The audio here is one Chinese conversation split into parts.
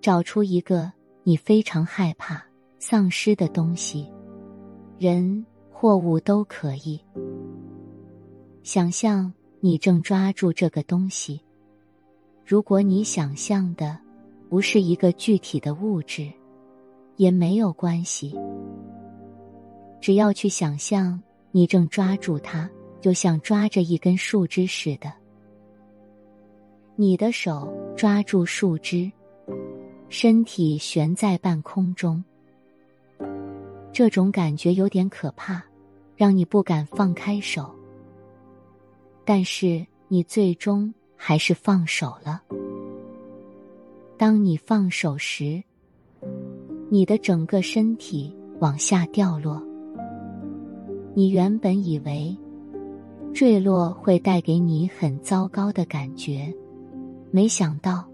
找出一个你非常害怕丧失的东西，人、货物都可以。想象你正抓住这个东西。如果你想象的不是一个具体的物质，也没有关系。只要去想象你正抓住它，就像抓着一根树枝似的。你的手抓住树枝，身体悬在半空中。这种感觉有点可怕，让你不敢放开手。但是你最终还是放手了。当你放手时，你的整个身体往下掉落。你原本以为坠落会带给你很糟糕的感觉，没想到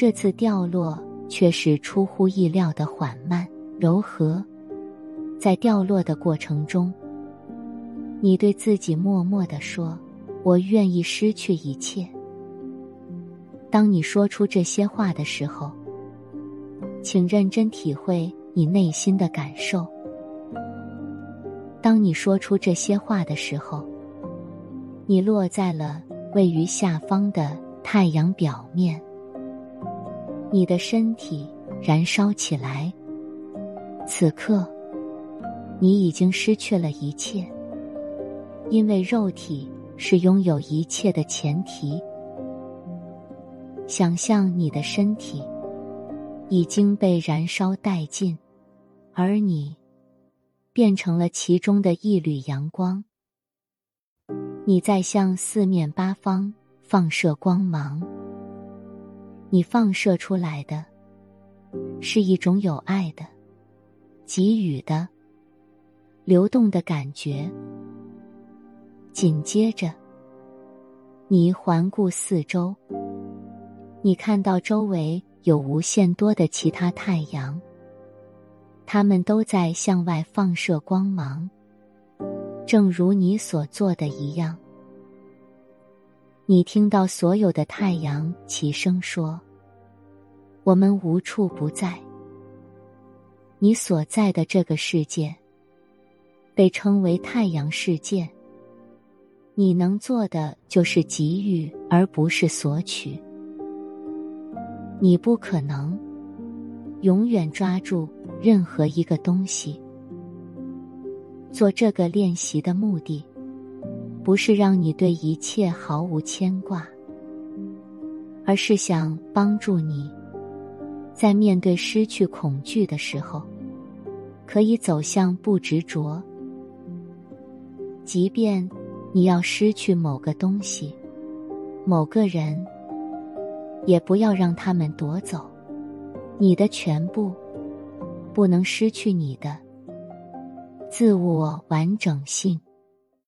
这次掉落却是出乎意料的缓慢柔和。在掉落的过程中。你对自己默默的说：“我愿意失去一切。”当你说出这些话的时候，请认真体会你内心的感受。当你说出这些话的时候，你落在了位于下方的太阳表面，你的身体燃烧起来。此刻，你已经失去了一切。因为肉体是拥有一切的前提。想象你的身体已经被燃烧殆尽，而你变成了其中的一缕阳光。你在向四面八方放射光芒。你放射出来的是一种有爱的、给予的、流动的感觉。紧接着，你环顾四周，你看到周围有无限多的其他太阳，它们都在向外放射光芒，正如你所做的一样。你听到所有的太阳齐声说：“我们无处不在。”你所在的这个世界被称为太阳世界。你能做的就是给予，而不是索取。你不可能永远抓住任何一个东西。做这个练习的目的，不是让你对一切毫无牵挂，而是想帮助你，在面对失去恐惧的时候，可以走向不执着，即便。你要失去某个东西，某个人，也不要让他们夺走你的全部，不能失去你的自我完整性。